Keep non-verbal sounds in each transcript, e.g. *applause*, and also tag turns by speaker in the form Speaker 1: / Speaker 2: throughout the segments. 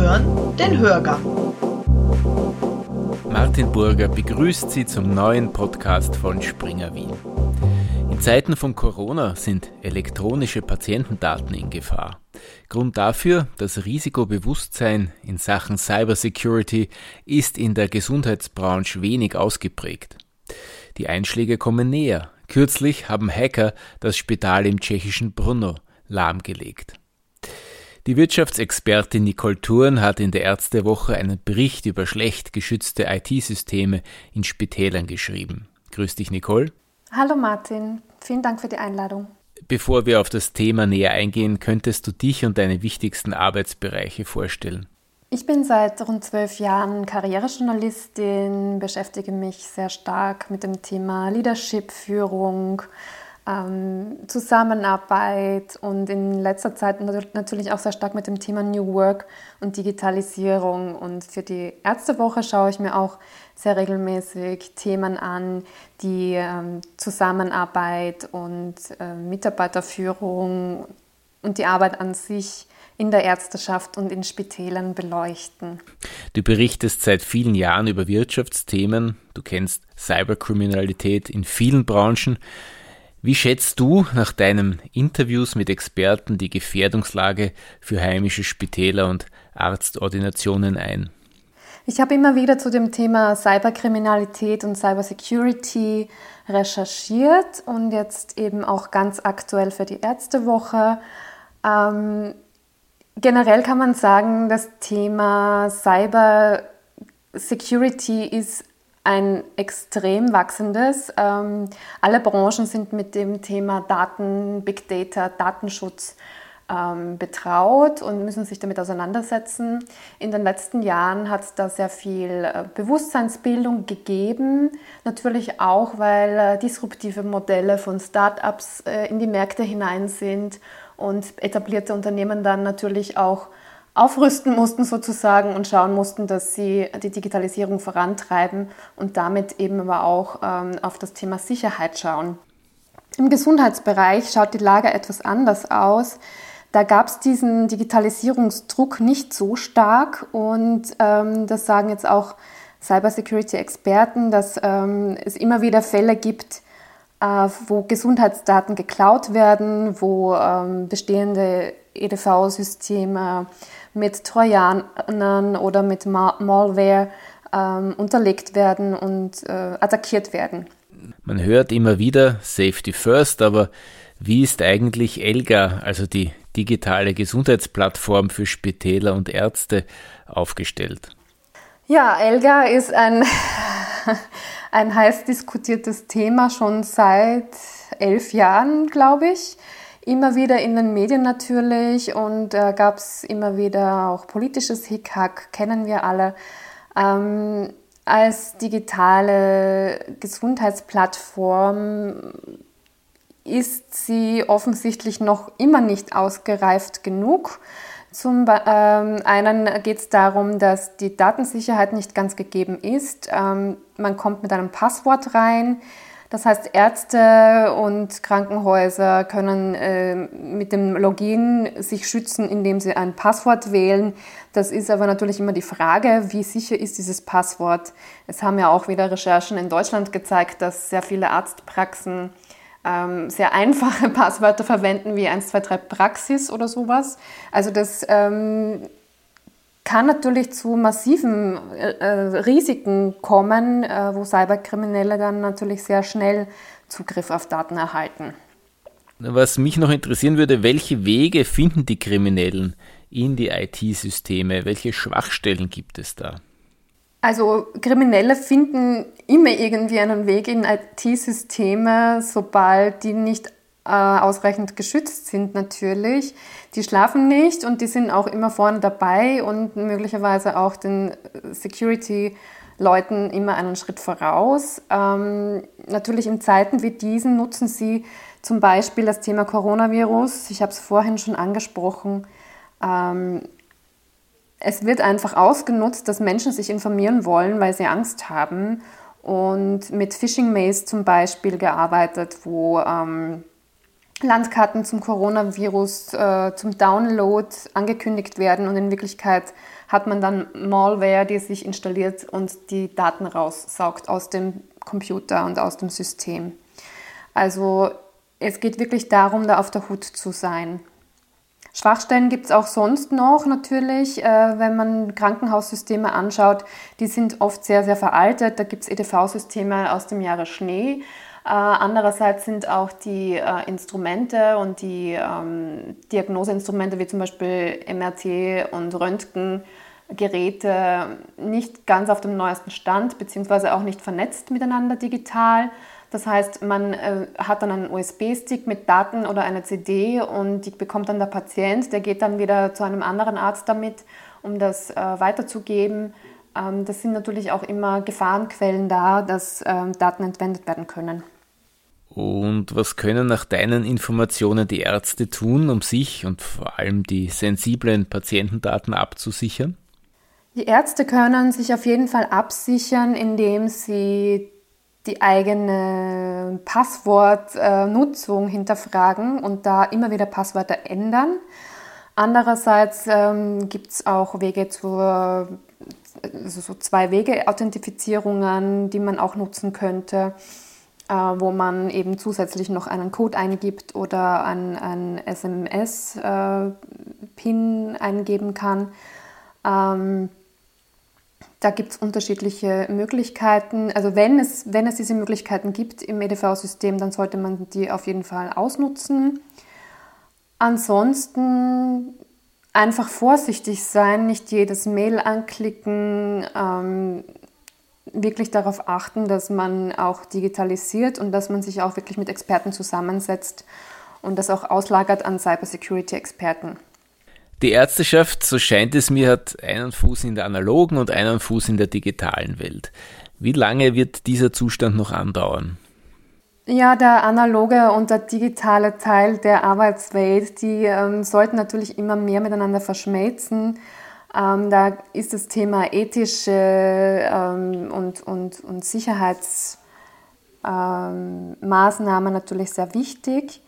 Speaker 1: hören den Hörgang.
Speaker 2: Martin Burger begrüßt Sie zum neuen Podcast von Springer Wien. In Zeiten von Corona sind elektronische Patientendaten in Gefahr. Grund dafür, das Risikobewusstsein in Sachen Cybersecurity ist in der Gesundheitsbranche wenig ausgeprägt. Die Einschläge kommen näher. Kürzlich haben Hacker das Spital im tschechischen Brno lahmgelegt. Die Wirtschaftsexpertin Nicole Thurn hat in der Ärztewoche einen Bericht über schlecht geschützte IT-Systeme in Spitälern geschrieben. Grüß dich, Nicole.
Speaker 3: Hallo Martin, vielen Dank für die Einladung.
Speaker 2: Bevor wir auf das Thema näher eingehen, könntest du dich und deine wichtigsten Arbeitsbereiche vorstellen?
Speaker 3: Ich bin seit rund zwölf Jahren Karrierejournalistin, beschäftige mich sehr stark mit dem Thema Leadership, Führung, ähm, Zusammenarbeit und in letzter Zeit natürlich auch sehr stark mit dem Thema New Work und Digitalisierung. Und für die Ärztewoche schaue ich mir auch sehr regelmäßig Themen an, die ähm, Zusammenarbeit und äh, Mitarbeiterführung und die Arbeit an sich in der Ärzteschaft und in Spitälern beleuchten.
Speaker 2: Du berichtest seit vielen Jahren über Wirtschaftsthemen, du kennst Cyberkriminalität in vielen Branchen. Wie schätzt du nach deinen Interviews mit Experten die Gefährdungslage für heimische Spitäler und Arztordinationen ein?
Speaker 3: Ich habe immer wieder zu dem Thema Cyberkriminalität und Cybersecurity recherchiert und jetzt eben auch ganz aktuell für die Ärztewoche. Ähm, generell kann man sagen, das Thema Cybersecurity ist ein extrem wachsendes. Ähm, alle Branchen sind mit dem Thema Daten, Big Data, Datenschutz ähm, betraut und müssen sich damit auseinandersetzen. In den letzten Jahren hat es da sehr viel äh, Bewusstseinsbildung gegeben, natürlich auch, weil äh, disruptive Modelle von Startups äh, in die Märkte hinein sind und etablierte Unternehmen dann natürlich auch aufrüsten mussten sozusagen und schauen mussten, dass sie die Digitalisierung vorantreiben und damit eben aber auch ähm, auf das Thema Sicherheit schauen. Im Gesundheitsbereich schaut die Lage etwas anders aus. Da gab es diesen Digitalisierungsdruck nicht so stark und ähm, das sagen jetzt auch Cybersecurity-Experten, dass ähm, es immer wieder Fälle gibt, äh, wo Gesundheitsdaten geklaut werden, wo ähm, bestehende EDV-Systeme mit Trojanern oder mit Malware ähm, unterlegt werden und äh, attackiert werden.
Speaker 2: Man hört immer wieder Safety First, aber wie ist eigentlich ELGA, also die digitale Gesundheitsplattform für Spitäler und Ärzte, aufgestellt?
Speaker 3: Ja, ELGA ist ein, *laughs* ein heiß diskutiertes Thema schon seit elf Jahren, glaube ich. Immer wieder in den Medien natürlich und äh, gab es immer wieder auch politisches Hickhack, kennen wir alle. Ähm, als digitale Gesundheitsplattform ist sie offensichtlich noch immer nicht ausgereift genug. Zum ähm, einen geht es darum, dass die Datensicherheit nicht ganz gegeben ist. Ähm, man kommt mit einem Passwort rein. Das heißt, Ärzte und Krankenhäuser können äh, mit dem Login sich schützen, indem sie ein Passwort wählen. Das ist aber natürlich immer die Frage, wie sicher ist dieses Passwort. Es haben ja auch wieder Recherchen in Deutschland gezeigt, dass sehr viele Arztpraxen ähm, sehr einfache *laughs* Passwörter verwenden wie 123 Praxis oder sowas. Also das ähm, kann natürlich zu massiven äh, äh, Risiken kommen, äh, wo Cyberkriminelle dann natürlich sehr schnell Zugriff auf Daten erhalten.
Speaker 2: Was mich noch interessieren würde, welche Wege finden die Kriminellen in die IT-Systeme? Welche Schwachstellen gibt es da?
Speaker 3: Also Kriminelle finden immer irgendwie einen Weg in IT-Systeme, sobald die nicht äh, ausreichend geschützt sind natürlich. Die schlafen nicht und die sind auch immer vorne dabei und möglicherweise auch den Security-Leuten immer einen Schritt voraus. Ähm, natürlich in Zeiten wie diesen nutzen sie zum Beispiel das Thema Coronavirus. Ich habe es vorhin schon angesprochen. Ähm, es wird einfach ausgenutzt, dass Menschen sich informieren wollen, weil sie Angst haben und mit Phishing Mails zum Beispiel gearbeitet, wo ähm, Landkarten zum Coronavirus äh, zum Download angekündigt werden und in Wirklichkeit hat man dann Malware, die sich installiert und die Daten raussaugt aus dem Computer und aus dem System. Also es geht wirklich darum, da auf der Hut zu sein. Schwachstellen gibt es auch sonst noch natürlich, äh, wenn man Krankenhaussysteme anschaut. Die sind oft sehr, sehr veraltet. Da gibt es EDV-Systeme aus dem Jahre Schnee. Äh, andererseits sind auch die äh, Instrumente und die ähm, Diagnoseinstrumente wie zum Beispiel MRT und Röntgengeräte nicht ganz auf dem neuesten Stand, beziehungsweise auch nicht vernetzt miteinander digital. Das heißt, man äh, hat dann einen USB-Stick mit Daten oder eine CD und die bekommt dann der Patient. Der geht dann wieder zu einem anderen Arzt damit, um das weiterzugeben. Ähm, das sind natürlich auch immer Gefahrenquellen da, dass ähm, Daten entwendet werden können.
Speaker 2: Und was können nach deinen Informationen die Ärzte tun, um sich und vor allem die sensiblen Patientendaten abzusichern?
Speaker 3: Die Ärzte können sich auf jeden Fall absichern, indem sie die eigene Passwortnutzung hinterfragen und da immer wieder Passwörter ändern. Andererseits ähm, gibt es auch Wege zur also so zwei Wege Authentifizierungen, die man auch nutzen könnte. Äh, wo man eben zusätzlich noch einen Code eingibt oder ein, ein SMS-Pin äh, eingeben kann. Ähm, da gibt es unterschiedliche Möglichkeiten. Also wenn es, wenn es diese Möglichkeiten gibt im EDV-System, dann sollte man die auf jeden Fall ausnutzen. Ansonsten einfach vorsichtig sein, nicht jedes Mail anklicken, ähm, wirklich darauf achten, dass man auch digitalisiert und dass man sich auch wirklich mit Experten zusammensetzt und das auch auslagert an Cybersecurity-Experten.
Speaker 2: Die Ärzteschaft, so scheint es mir, hat einen Fuß in der analogen und einen Fuß in der digitalen Welt. Wie lange wird dieser Zustand noch andauern?
Speaker 3: Ja, der analoge und der digitale Teil der Arbeitswelt, die ähm, sollten natürlich immer mehr miteinander verschmelzen. Ähm, da ist das Thema ethische und, und, und Sicherheitsmaßnahmen ähm, natürlich sehr wichtig.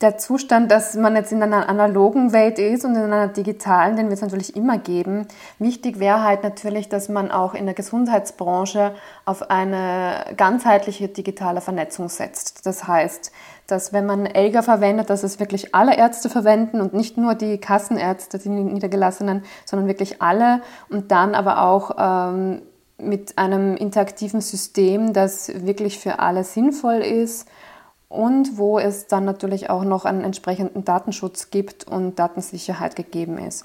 Speaker 3: Der Zustand, dass man jetzt in einer analogen Welt ist und in einer digitalen, den wird es natürlich immer geben. Wichtig wäre halt natürlich, dass man auch in der Gesundheitsbranche auf eine ganzheitliche digitale Vernetzung setzt. Das heißt, dass wenn man ELGA verwendet, dass es wirklich alle Ärzte verwenden und nicht nur die Kassenärzte, die Niedergelassenen, sondern wirklich alle und dann aber auch ähm, mit einem interaktiven System, das wirklich für alle sinnvoll ist und wo es dann natürlich auch noch einen entsprechenden Datenschutz gibt und Datensicherheit gegeben ist.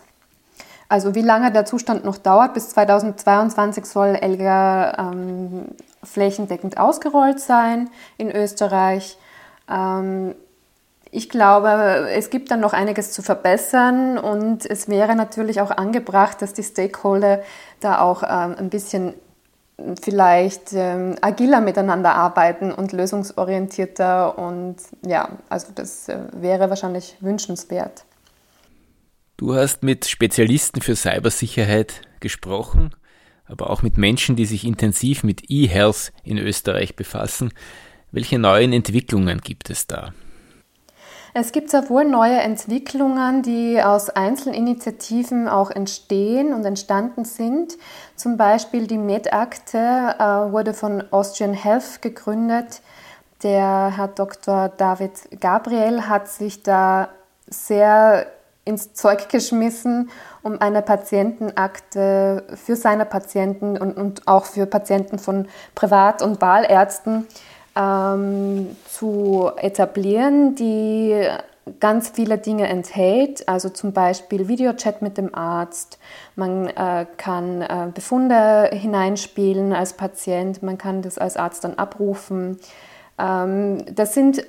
Speaker 3: Also wie lange der Zustand noch dauert, bis 2022 soll ELGA ähm, flächendeckend ausgerollt sein in Österreich. Ähm, ich glaube, es gibt dann noch einiges zu verbessern und es wäre natürlich auch angebracht, dass die Stakeholder da auch ähm, ein bisschen vielleicht ähm, agiler miteinander arbeiten und lösungsorientierter und ja, also das äh, wäre wahrscheinlich wünschenswert.
Speaker 2: Du hast mit Spezialisten für Cybersicherheit gesprochen, aber auch mit Menschen, die sich intensiv mit E-Health in Österreich befassen. Welche neuen Entwicklungen gibt es da?
Speaker 3: Es gibt sehr wohl neue Entwicklungen, die aus Einzelinitiativen auch entstehen und entstanden sind. Zum Beispiel die MedAkte äh, wurde von Austrian Health gegründet. Der Herr Dr. David Gabriel hat sich da sehr ins Zeug geschmissen, um eine Patientenakte für seine Patienten und, und auch für Patienten von Privat- und Wahlärzten ähm, zu etablieren, die ganz viele Dinge enthält, also zum Beispiel Videochat mit dem Arzt, man äh, kann äh, Befunde hineinspielen als Patient, man kann das als Arzt dann abrufen. Ähm, das, sind,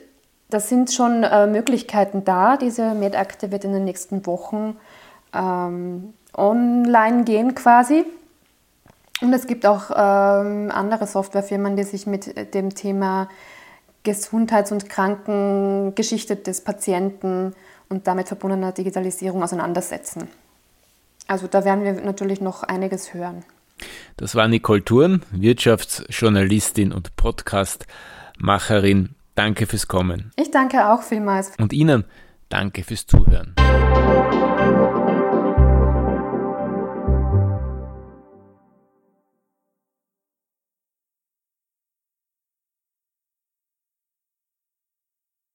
Speaker 3: das sind schon äh, Möglichkeiten da. Diese Medakte wird in den nächsten Wochen ähm, online gehen quasi. Und es gibt auch ähm, andere Softwarefirmen, die sich mit dem Thema Gesundheits- und Krankengeschichte des Patienten und damit verbundener Digitalisierung auseinandersetzen. Also da werden wir natürlich noch einiges hören.
Speaker 2: Das war Nicole Thurn, Wirtschaftsjournalistin und Podcastmacherin. danke fürs Kommen.
Speaker 3: Ich danke auch vielmals.
Speaker 2: Und Ihnen danke fürs Zuhören.